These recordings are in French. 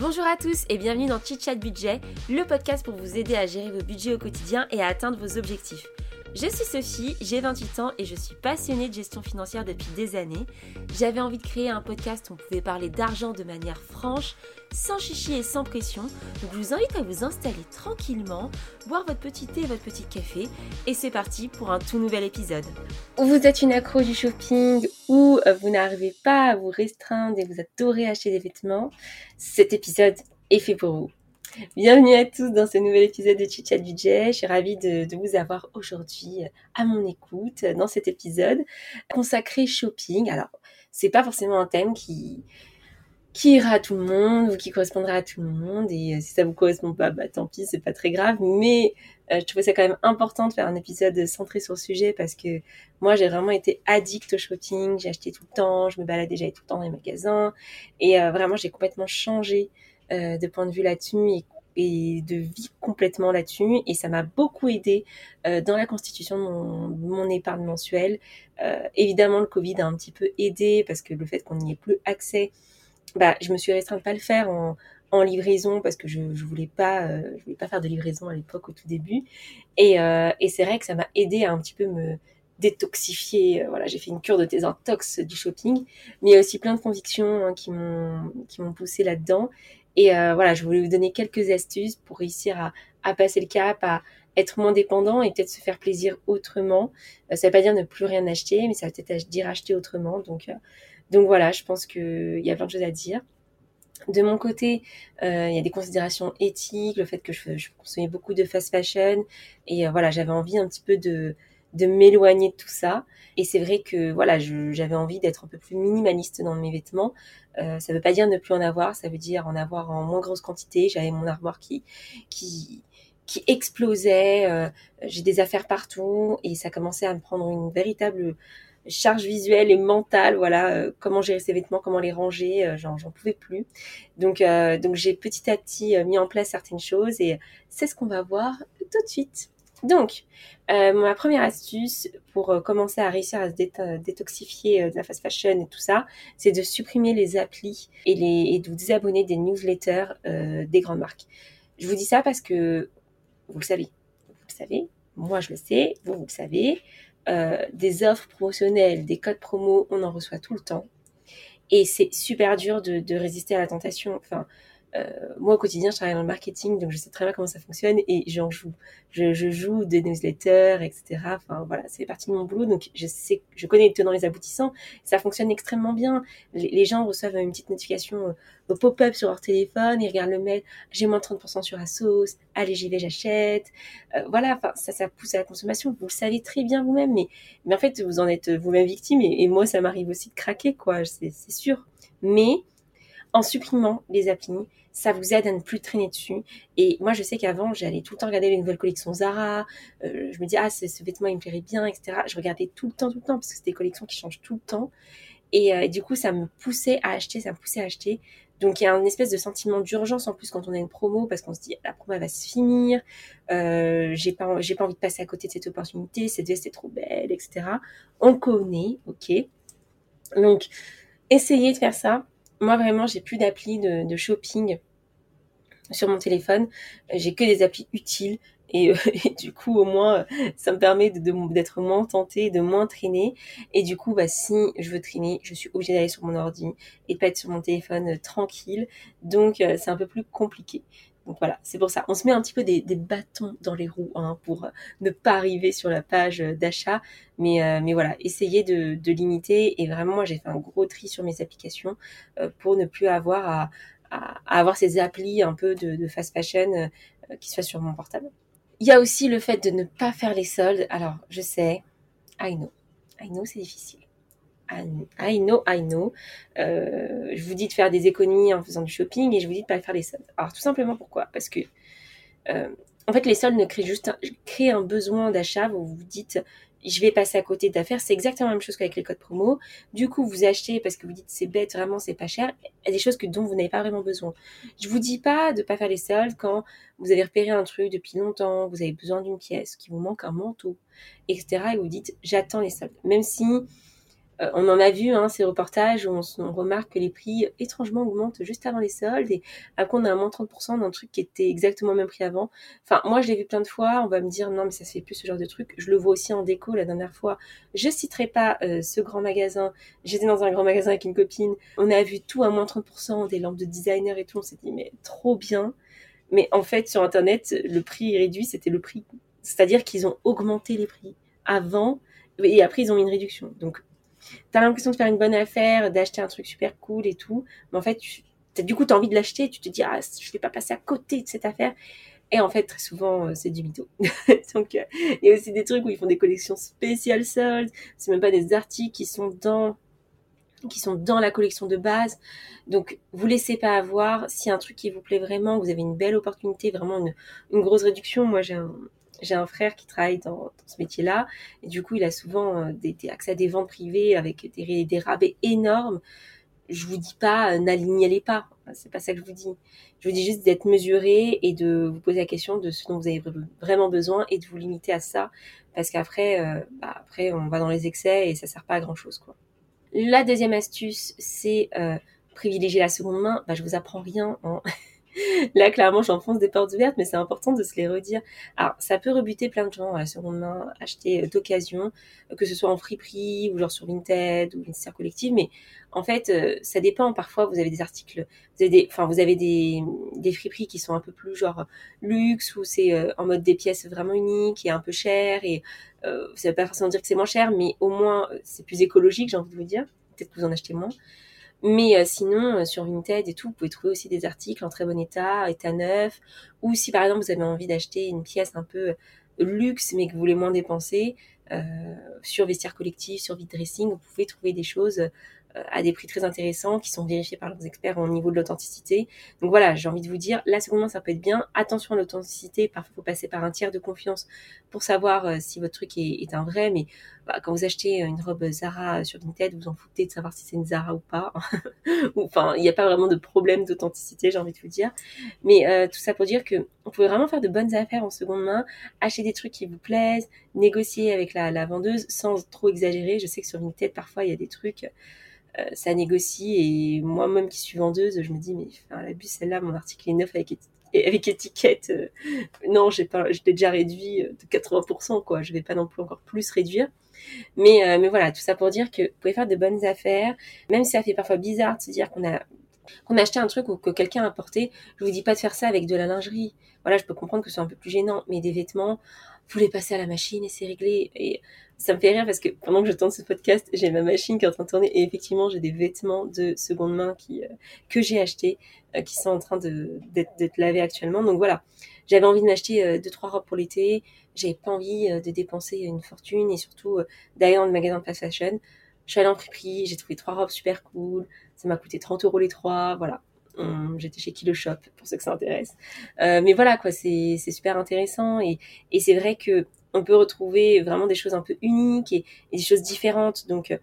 Bonjour à tous et bienvenue dans Chit Chat Budget, le podcast pour vous aider à gérer vos budgets au quotidien et à atteindre vos objectifs. Je suis Sophie, j'ai 28 ans et je suis passionnée de gestion financière depuis des années. J'avais envie de créer un podcast où on pouvait parler d'argent de manière franche, sans chichi et sans pression. Donc je vous invite à vous installer tranquillement, boire votre petit thé et votre petit café et c'est parti pour un tout nouvel épisode. Vous êtes une accro du shopping ou euh, vous n'arrivez pas à vous restreindre et vous adorez acheter des vêtements, cet épisode est fait pour vous. Bienvenue à tous dans ce nouvel épisode de Chit Chat Budget. Je suis ravie de, vous avoir aujourd'hui à mon écoute dans cet épisode consacré shopping. Alors, c'est pas forcément un thème qui ira à tout le monde ou qui correspondra à tout le monde et euh, si ça vous correspond pas bah tant pis c'est pas très grave mais euh, je trouvais ça quand même important de faire un épisode centré sur le sujet parce que moi j'ai vraiment été addict au shopping j'ai acheté tout le temps je me baladais j'allais tout le temps dans les magasins et euh, vraiment j'ai complètement changé euh, de point de vue là-dessus et, de vie complètement là-dessus. Et ça m'a beaucoup aidé euh, dans la constitution de mon, épargne mensuelle. Euh, évidemment, le Covid a un petit peu aidé parce que le fait qu'on n'y ait plus accès, bah, je me suis restreinte pas le faire en, livraison parce que je, je voulais pas voulais pas faire de livraison à l'époque au tout début et, et c'est vrai que ça m'a aidé à un petit peu me détoxifier voilà j'ai fait une cure de désintox du shopping mais il y a aussi plein de convictions hein, qui m'ont qui m'ont poussé là dedans et euh, voilà, je voulais vous donner quelques astuces pour réussir à, passer le cap, à être moins dépendant et peut-être se faire plaisir autrement. Euh, ça ne veut pas dire ne plus rien acheter, mais ça veut peut-être dire acheter autrement. Donc, euh, donc voilà, je pense qu'il y a plein de choses à dire. De mon côté, il y a des considérations éthiques, le fait que je, je consommais beaucoup de fast fashion et voilà, j'avais envie un petit peu de de m'éloigner de tout ça. Et c'est vrai que voilà, j'avais envie d'être un peu plus minimaliste dans mes vêtements. Euh, ça veut pas dire ne plus en avoir, ça veut dire en avoir en moins grosse quantité. J'avais mon armoire qui qui qui explosait. Euh, j'ai des affaires partout et ça commençait à me prendre une véritable charge visuelle et mentale. Voilà, euh, comment gérer ces vêtements, comment les ranger, euh, j'en pouvais plus. Donc donc j'ai petit à petit mis en place certaines choses et c'est ce qu'on va voir tout de suite. Donc, euh, ma première astuce pour euh, commencer à réussir à se détoxifier euh, de la fast fashion et tout ça, c'est de supprimer les applis et, de vous désabonner des newsletters des grandes marques. Je vous dis ça parce que vous le savez, vous le savez, moi je le sais, vous, vous le savez, des offres promotionnelles, des codes promo, on en reçoit tout le temps. Et c'est super dur de, résister à la tentation. Moi au quotidien je travaille dans le marketing donc je sais très bien comment ça fonctionne et j'en joue. Je, je, joue des newsletters etc enfin voilà c'est partie de mon boulot donc je sais je connais les tenants les aboutissants. Ça fonctionne extrêmement bien. Les, gens reçoivent une petite notification au pop-up sur leur téléphone ils regardent le mail. J'ai moins 30% sur Asos. Allez j'y vais j'achète. Euh, voilà enfin ça ça pousse à la consommation. Vous le savez très bien vous-même mais mais en fait vous en êtes vous-même victime et, et moi ça m'arrive aussi de craquer quoi. C'est sûr. Mais en supprimant les applis, ça vous aide à ne plus traîner dessus. Et moi, je sais qu'avant, j'allais tout le temps regarder les nouvelles collections Zara. Euh, je me dis, ah, ce, vêtement, il me plairait bien, etc. Je regardais tout le temps, tout le temps, parce que c'est des collections qui changent tout le temps. Et, euh, du coup, ça me poussait à acheter, ça me poussait à acheter. Donc, il y a un espèce de sentiment d'urgence en plus quand on a une promo, parce qu'on se dit, la promo, elle va se finir. Euh, j'ai pas, j'ai pas envie de passer à côté de cette opportunité. Cette veste est trop belle, etc. On connaît, ok. Donc, essayez de faire ça moi vraiment, j'ai plus d'appli de, shopping sur mon téléphone. J'ai que des applis utiles et, du coup au moins ça me permet d'être moins tentée, de moins traîner. Et du coup, bah si je veux traîner, je suis obligée d'aller sur mon ordi et pas être sur mon téléphone euh, tranquille. Donc euh, c'est un peu plus compliqué. Donc voilà, c'est pour ça. On se met un petit peu des, bâtons dans les roues hein, pour euh, ne pas arriver sur la page euh, d'achat. Mais, euh, mais voilà, essayez de, limiter. Et vraiment, moi, j'ai fait un gros tri sur mes applications pour ne plus avoir à, avoir ces applis un peu de, fast fashion qui soient sur mon portable. Il y a aussi le fait de ne pas faire les soldes. Alors, je sais, I know. I know, c'est difficile. I know, I know. Euh, je vous dis de faire des économies en faisant du shopping et je vous dis de pas faire les soldes. Alors tout simplement pourquoi? Parce que euh, en fait les soldes ne créent juste un, créent un besoin d'achat. Vous vous dites je vais passer à côté d'affaires. C'est exactement la même chose qu'avec les codes promo. Du coup vous achetez parce que vous dites c'est bête vraiment c'est pas cher. Il y a des choses que dont vous n'avez pas vraiment besoin. Je vous dis pas de pas faire les soldes quand vous avez repéré un truc depuis longtemps, vous avez besoin d'une pièce, qu'il vous manque un manteau, etc. Et vous dites j'attends les soldes. Même si euh, on en a vu hein, ces reportages où on, remarque que les prix étrangement augmentent juste avant les soldes et après on a un moins 30% d'un truc qui était exactement le même prix avant. Enfin, moi je l'ai vu plein de fois, on va me dire non mais ça se fait plus ce genre de truc. Je le vois aussi en déco la dernière fois. Je citerai pas euh, ce grand magasin. J'étais dans un grand magasin avec une copine. On a vu tout à moins 30%, des lampes de designer et tout. On s'est dit mais trop bien. Mais en fait sur internet le prix réduit c'était le prix. C'est-à-dire qu'ils ont augmenté les prix avant et après ils ont mis une réduction. Donc t'as l'impression de faire une bonne affaire, d'acheter un truc super cool et tout, mais en fait, tu, du coup, t'as envie de l'acheter, tu te dis, ah, je vais pas passer à côté de cette affaire. Et en fait, très souvent, euh, c'est du mytho. Donc, euh, il y a aussi des trucs où ils font des collections spéciales soldes. C'est même pas des articles qui sont dans qui sont dans la collection de base. Donc, vous laissez pas avoir. Si un truc qui vous plaît vraiment, vous avez une belle opportunité, vraiment une, une grosse réduction. Moi, j'ai un, j'ai un frère qui travaille dans, ce métier-là, et du coup, il a souvent euh, des, accès à des ventes privées avec des, rabais énormes. Je vous dis pas, euh, n'alignez-les pas. C'est pas ça que je vous dis. Je vous dis juste d'être mesuré et de vous poser la question de ce dont vous avez vraiment besoin et de vous limiter à ça, parce qu'après, euh, bah, après, on va dans les excès et ça sert pas à grand chose, quoi. La deuxième astuce, c'est privilégier la seconde main. Bah, je vous apprends rien. Hein. Là, clairement, j'enfonce des portes ouvertes, mais c'est important de se les redire. Alors, ça peut rebuter plein de gens à la seconde main, acheter euh, d'occasion, euh, que ce soit en friperie ou genre sur Vinted ou Vinted collective, mais en fait, euh, ça dépend. Parfois, vous avez des articles, vous avez des, enfin, vous avez des, des friperies qui sont un peu plus genre luxe ou c'est en mode des pièces vraiment uniques et un peu chères et euh, ça veut pas forcément dire que c'est moins cher, mais au moins c'est plus écologique, j'ai envie de vous dire. Peut-être que vous en achetez moins. Mais euh, sinon, euh, sur Vinted et tout, vous pouvez trouver aussi des articles en très bon état, état neuf. Ou si par exemple vous avez envie d'acheter une pièce un peu euh, luxe mais que vous voulez moins dépenser, euh, sur vestiaire collectif, sur vide dressing, vous pouvez trouver des choses euh, à des prix très intéressants qui sont vérifiés par leurs experts au niveau de l'authenticité. Donc voilà, j'ai envie de vous dire, la seconde main, ça peut être bien. Attention à l'authenticité, parfois il faut passer par un tiers de confiance pour savoir euh, si votre truc est, un vrai, mais bah, quand vous achetez une robe Zara sur Vinted, vous en foutez de savoir si c'est une Zara ou pas. enfin, il n'y a pas vraiment de problème d'authenticité, j'ai envie de vous dire. Mais euh, tout ça pour dire que vous pouvez vraiment faire de bonnes affaires en seconde main, acheter des trucs qui vous plaisent, négocier avec la, la vendeuse sans trop exagérer. Je sais que sur Vinted, parfois, il y a des trucs euh, ça négocie et moi-même qui suis vendeuse, je me dis mais enfin, la bus celle-là, mon article est neuf avec, avec étiquette. Euh, non, j'ai pas, j'étais déjà réduit euh, de 80%, quoi. Je vais pas non plus encore plus réduire. Mais, mais voilà, tout ça pour dire que vous pouvez faire de bonnes affaires, même si ça fait parfois bizarre de se dire qu'on a qu'on a acheté un truc ou que quelqu'un a apporté. Je vous dis pas de faire ça avec de la lingerie. Voilà, je peux comprendre que c'est un peu plus gênant, mais des vêtements, vous les passez à la machine et c'est réglé. Et ça me fait rire parce que pendant que je tourne ce podcast, j'ai ma machine qui est en train de tourner et effectivement, j'ai des vêtements de seconde main qui, euh, que j'ai achetés, euh, qui sont en train de, d'être, lavés actuellement. Donc voilà, j'avais envie de m'acheter euh, deux, trois robes pour l'été. J'avais pas envie de dépenser une fortune et surtout d'aller dans le magasin de fast fashion. Je suis allée en friperie, j'ai trouvé trois robes super cool. Ça m'a coûté 30 euros les trois. Voilà. Hum, j'étais chez Kilo Shop pour ceux que ça intéresse. mais voilà quoi, c'est, super intéressant et, et c'est vrai que on peut retrouver vraiment des choses un peu uniques et, des choses différentes. Donc euh,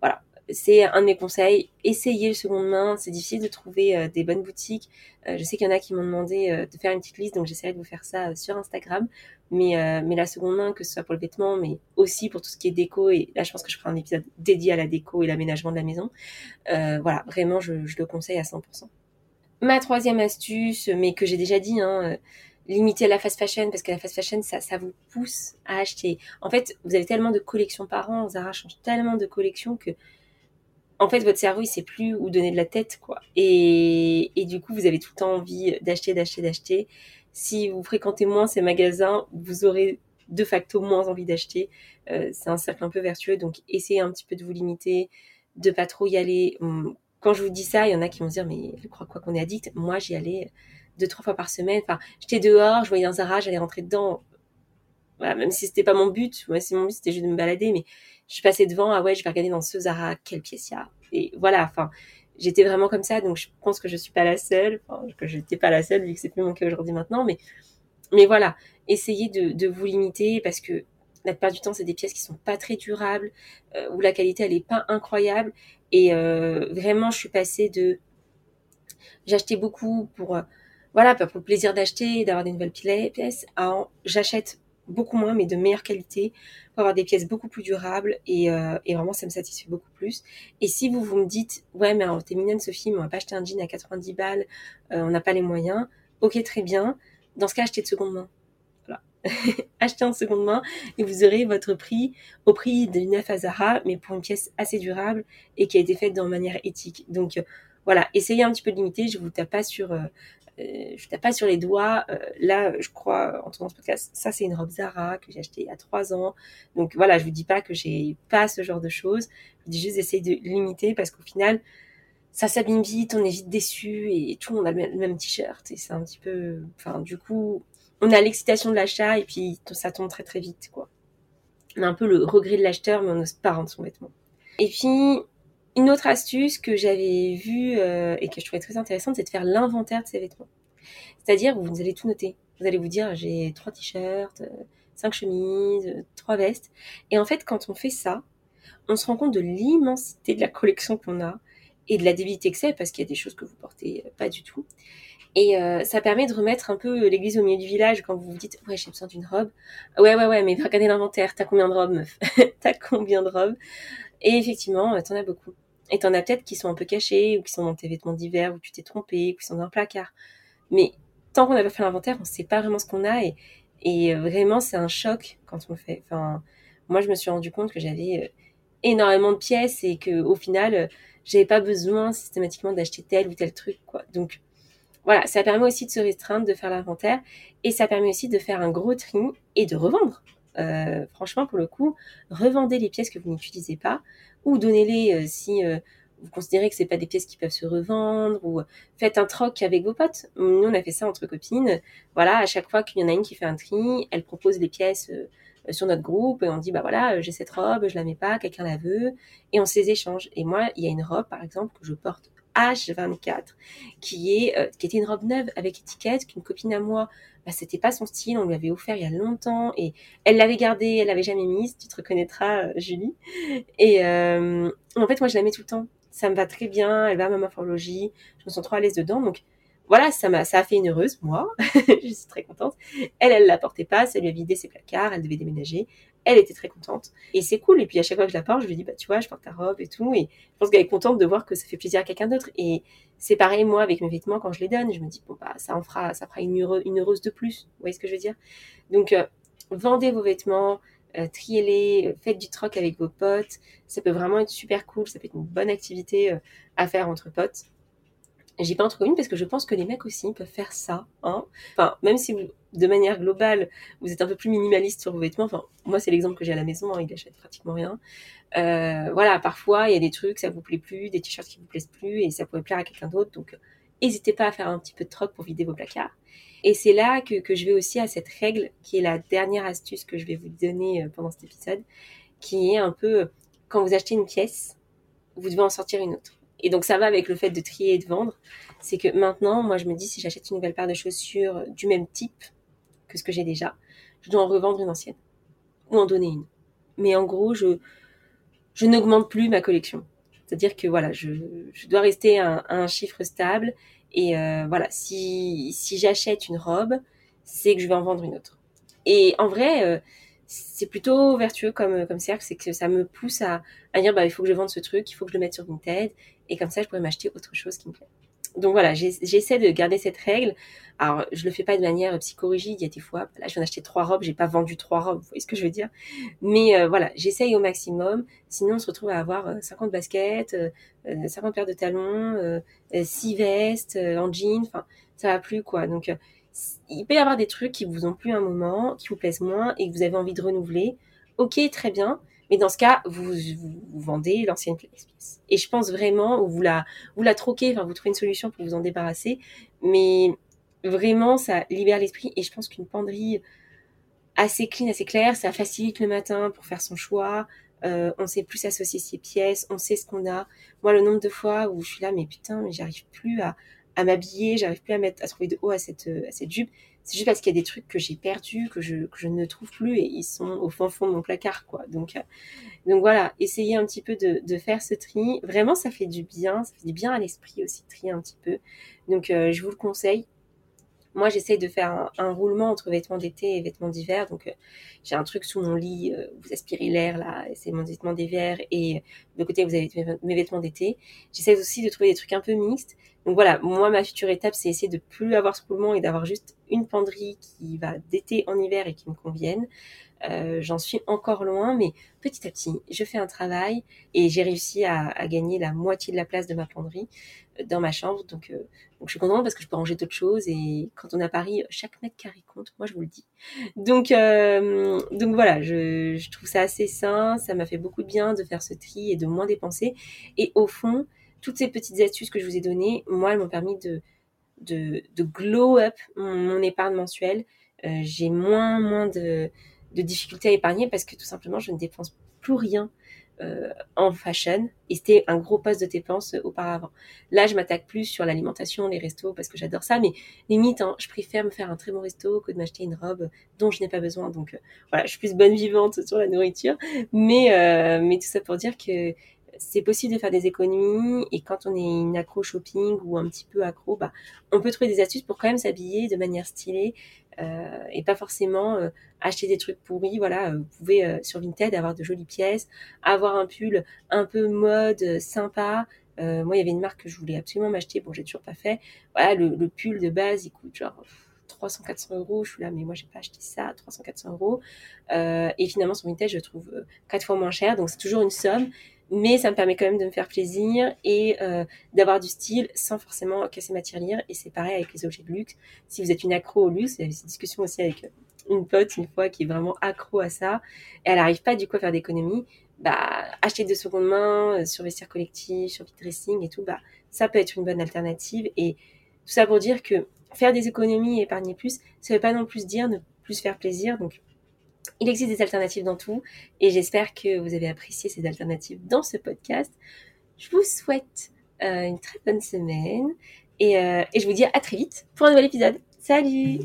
voilà, c'est un de mes conseils. Essayez le seconde main. C'est difficile de trouver euh, des bonnes boutiques. Euh, je sais qu'il y en a qui m'ont demandé de faire une petite liste, donc j'essaierai de vous faire ça sur Instagram. Mais, mais la seconde main, que ce soit pour le vêtement, mais aussi pour tout ce qui est déco. Et là, je pense que je ferai un épisode dédié à la déco et l'aménagement de la maison. voilà, vraiment, je, je, le conseille à 100%. Ma troisième astuce, mais que j'ai déjà dit, hein, limiter la fast fashion parce que la fast fashion ça, vous pousse à acheter. En fait, vous avez tellement de collections par an, Zara change tellement de collections que en fait votre cerveau il sait plus où donner de la tête quoi. Et, du coup vous avez tout le temps envie d'acheter, d'acheter, d'acheter. Si vous fréquentez moins ces magasins, vous aurez de facto moins envie d'acheter. Euh, c'est un cercle un peu vertueux donc essayez un petit peu de vous limiter, de pas trop y aller. Quand je vous dis ça, il y en a qui vont se dire mais je crois quoi qu'on est addict? Moi j'y allais deux trois fois par semaine. Enfin, j'étais dehors, je voyais un Zara, j'allais rentrer dedans. Voilà, même si c'était pas mon but, moi si mon but c'était juste de me balader, mais je passais devant, ah ouais, je vais regarder dans ce Zara quelle pièce il y a. Et voilà, enfin, j'étais vraiment comme ça, donc je pense que je suis pas la seule, enfin, que je n'étais pas la seule vu que c'est plus mon cas aujourd'hui maintenant, mais mais voilà, essayez de vous limiter parce que la plupart du temps, c'est des pièces qui sont pas très durables, euh, où la qualité elle est pas incroyable. Et euh, vraiment, je suis passée de, j'achetais beaucoup pour euh, voilà, pour le plaisir d'acheter, d'avoir des nouvelles pièces, j'achète beaucoup moins, mais de meilleure qualité, pour avoir des pièces beaucoup plus durables et, vraiment ça me satisfait beaucoup plus. Et si vous vous me dites ouais mais t'es mignonne Sophie, mais on va pas acheter un jean à 90 balles, on n'a pas les moyens, ok très bien. Dans ce cas achetez de seconde main. Achetez en seconde main et vous aurez votre prix au prix d'une neuf à Zara, mais pour une pièce assez durable et qui a été faite de manière éthique. Donc voilà, essayez un petit peu de limiter. Je vous tape pas sur, euh, euh, tape pas sur les doigts. Euh, là, je crois, en tournant ce podcast, ça c'est une robe Zara que j'ai achetée il y a trois ans. Donc voilà, je vous dis pas que j'ai pas ce genre de choses. Je vous dis juste d'essayer de limiter parce qu'au final, ça s'abîme vite, on est vite déçu et tout, on a le même, t-shirt et c'est un petit peu, enfin du coup, on a l'excitation de l'achat et puis ça tombe très très vite quoi. On a un peu le regret de l'acheteur mais on n'ose pas rendre son vêtement. Et puis une autre astuce que j'avais vue euh, et que je trouvais très intéressante, c'est de faire l'inventaire de ses vêtements. C'est-à-dire, vous allez tout noter. Vous allez vous dire, j'ai trois t-shirts, euh, cinq chemises, euh, trois vestes. Et en fait, quand on fait ça, on se rend compte de l'immensité de la collection qu'on a et de la débilité que c'est, parce qu'il y a des choses que vous portez pas du tout. Et ça permet de remettre un peu l'église au milieu du village quand vous vous dites ouais j'ai besoin d'une robe. Ouais ouais ouais mais regardez l'inventaire, t'as combien de robes meuf? T'as combien de robes? Et effectivement, t'en as beaucoup. Et t'en as peut-être qui sont un peu cachés, ou qui sont dans tes vêtements d'hiver, où tu t'es trompé, ou qui sont dans un placard. Mais tant qu'on n'a pas fait l'inventaire, on sait pas vraiment ce qu'on a, et, et vraiment, c'est un choc quand on fait. Enfin, moi, je me suis rendu compte que j'avais euh, énormément de pièces, et que au final, euh, j'avais pas besoin systématiquement d'acheter tel ou tel truc, quoi. Donc, voilà, ça permet aussi de se restreindre, de faire l'inventaire, et ça permet aussi de faire un gros tri et de revendre. Euh, franchement, pour le coup, revendez les pièces que vous n'utilisez pas ou donnez-les euh, si euh, vous considérez que c'est pas des pièces qui peuvent se revendre ou faites un troc avec vos potes. Nous, on a fait ça entre copines. Voilà, à chaque fois qu'il y en a une qui fait un tri, elle propose les pièces sur notre groupe et on dit bah voilà j'ai cette robe je la mets pas quelqu'un la veut et on se les échange et moi il y a une robe par exemple que je porte H24 qui est qui était une robe neuve avec étiquette qu'une copine à moi bah, c'était pas son style, on lui avait offert il y a longtemps et elle l'avait gardée, elle l'avait jamais mise, tu te reconnaîtras, euh, Julie. Et euh, en fait, moi, je la mets tout le temps. Ça me va très bien, elle va à ma morphologie, je me sens trop à l'aise dedans, donc voilà, ça m'a, ça a fait une heureuse, moi. je suis très contente. Elle, elle la portait pas, ça lui a vidé ses placards, elle devait déménager. Elle était très contente. Et c'est cool. Et puis, à chaque fois que je la porte, je lui dis, bah, tu vois, je porte ta robe et tout. Et je pense qu'elle est contente de voir que ça fait plaisir à quelqu'un d'autre. Et c'est pareil, moi, avec mes vêtements, quand je les donne, je me dis, bon, bah, ça en fera, ça fera une, heureuse de plus. Vous voyez ce que je veux dire? Donc, euh, vendez vos vêtements, euh, triez-les, euh, faites du troc avec vos potes. Ça peut vraiment être super cool. Ça peut être une bonne activité à faire entre potes. J'ai pas entre une parce que je pense que les mecs aussi peuvent faire ça. Hein. Enfin, même si de manière globale, vous êtes un peu plus minimaliste sur vos vêtements. Enfin, moi, c'est l'exemple que j'ai à la maison. Hein, il achète pratiquement rien. Euh, voilà, parfois, il y a des trucs, ça vous plaît plus, des t-shirts qui vous plaisent plus et ça pourrait plaire à quelqu'un d'autre. Donc, n'hésitez pas à faire un petit peu de troc pour vider vos placards. Et c'est là que, que, je vais aussi à cette règle qui est la dernière astuce que je vais vous donner euh, pendant cet épisode, qui est un peu quand vous achetez une pièce, vous devez en sortir une autre. Et donc ça va avec le fait de trier et de vendre. C'est que maintenant, moi je me dis si j'achète une nouvelle paire de chaussures du même type que ce que j'ai déjà, je dois en revendre une ancienne ou en donner une. Mais en gros, je je n'augmente plus ma collection. C'est-à-dire que voilà, je, je dois rester à un, chiffre stable. Et euh, voilà, si, si j'achète une robe, c'est que je vais en vendre une autre. Et en vrai, euh, c'est plutôt vertueux comme, comme cercle, c'est que ça me pousse à, à dire bah il faut que je vende ce truc, il faut que je le mette sur Vinted, et comme ça je pourrais m'acheter autre chose qui me plaît. Donc voilà, j'essaie de garder cette règle. Alors, je le fais pas de manière psychorigide. Il y a des fois, là, je viens d'acheter trois robes, j'ai pas vendu trois robes. Vous voyez ce que je veux dire Mais euh, voilà, j'essaye au maximum. Sinon, on se retrouve à avoir 50 euh, baskets, euh, 50 paires de talons, 6 vestes en jean. Enfin, ça va plus quoi. Donc, il peut y avoir des trucs qui vous ont plu un moment, qui vous plaisent moins et que vous avez envie de renouveler. Ok, très bien. Mais dans ce cas, vous, vous, vendez l'ancienne pièce. Et je pense vraiment, ou vous la, vous la troquez, enfin, vous trouvez une solution pour vous en débarrasser. Mais vraiment, ça libère l'esprit. Et je pense qu'une penderie assez clean, assez claire, ça facilite le matin pour faire son choix. Euh, on sait plus associer ses pièces, on sait ce qu'on a. Moi, le nombre de fois où je suis là, mais putain, mais j'arrive plus à, m'habiller, j'arrive plus à mettre, à trouver de haut à cette, à cette jupe. C'est juste parce qu'il y a des trucs que j'ai perdus, que je, ne trouve plus et ils sont au fond fond de mon placard, quoi. Donc, euh, donc voilà, essayez un petit peu de, de, faire ce tri. Vraiment, ça fait du bien, ça fait du bien à l'esprit aussi, trier un petit peu. Donc, euh, je vous le conseille. Moi, j'essaye de faire un, roulement entre vêtements d'été et vêtements d'hiver. Donc, euh, j'ai un truc sous mon lit, euh, vous aspirez l'air là, c'est mon vêtement d'hiver, et de côté, vous avez mes vêtements d'été. J'essaie aussi de trouver des trucs un peu mixtes. Donc voilà, moi, ma future étape, c'est essayer de plus avoir ce roulement et d'avoir juste une penderie qui va d'été en hiver et qui me convienne. Euh, j'en suis encore loin, mais petit à petit, je fais un travail et j'ai réussi à, gagner la moitié de la place de ma penderie euh, dans ma chambre. Donc, euh, donc je suis contente parce que je peux ranger d'autres choses et quand on est à Paris, chaque mètre carré compte. Moi, je vous le dis. Donc, donc voilà, je, je trouve ça assez sain. Ça m'a fait beaucoup de bien de faire ce tri et de moins dépenser. Et au fond, toutes ces petites astuces que je vous ai données, moi, elles m'ont permis de, de, de glow up mon, épargne mensuelle. j'ai moins, moins de, de difficultés à épargner parce que tout simplement, je ne dépense plus rien euh, en fashion et c'était un gros poste de dépense euh, auparavant. Là, je m'attaque plus sur l'alimentation, les restos parce que j'adore ça, mais limite, hein, je préfère me faire un très bon resto que de m'acheter une robe dont je n'ai pas besoin. Donc euh, voilà, je suis plus bonne vivante sur la nourriture, mais mais tout ça pour dire que c'est possible de faire des économies et quand on est une accro shopping ou un petit peu accro, bah, on peut trouver des astuces pour quand même s'habiller de manière stylée euh, et pas forcément euh, acheter des trucs pourris. Voilà, euh, vous pouvez sur Vinted avoir de jolies pièces, avoir un pull un peu mode sympa. moi, il y avait une marque que je voulais absolument m'acheter. Bon, j'ai toujours pas fait. Voilà, le, pull de base, il coûte genre 300-400 euros. Je suis là, mais moi, j'ai pas acheté ça 300-400 euros. et finalement, sur Vinted, je trouve quatre fois moins cher. Donc, c'est toujours une somme mais ça me permet quand même de me faire plaisir et euh, d'avoir du style sans forcément casser ma tirelire. Et c'est pareil avec les objets de luxe. Si vous êtes une accro au luxe, j'avais cette discussion aussi avec une pote une fois qui est vraiment accro à ça, et elle n'arrive pas du coup à faire d'économie, bah acheter de seconde main euh, sur vestiaire collectif, sur dressing et tout, bah ça peut être une bonne alternative. Et tout ça pour dire que faire des économies et épargner plus, ça ne veut pas non plus dire ne plus faire plaisir. Donc il existe des alternatives dans tout et j'espère que vous avez apprécié ces alternatives dans ce podcast. Je vous souhaite euh, une très bonne semaine euh, et je vous dis à très vite pour un nouvel épisode. Salut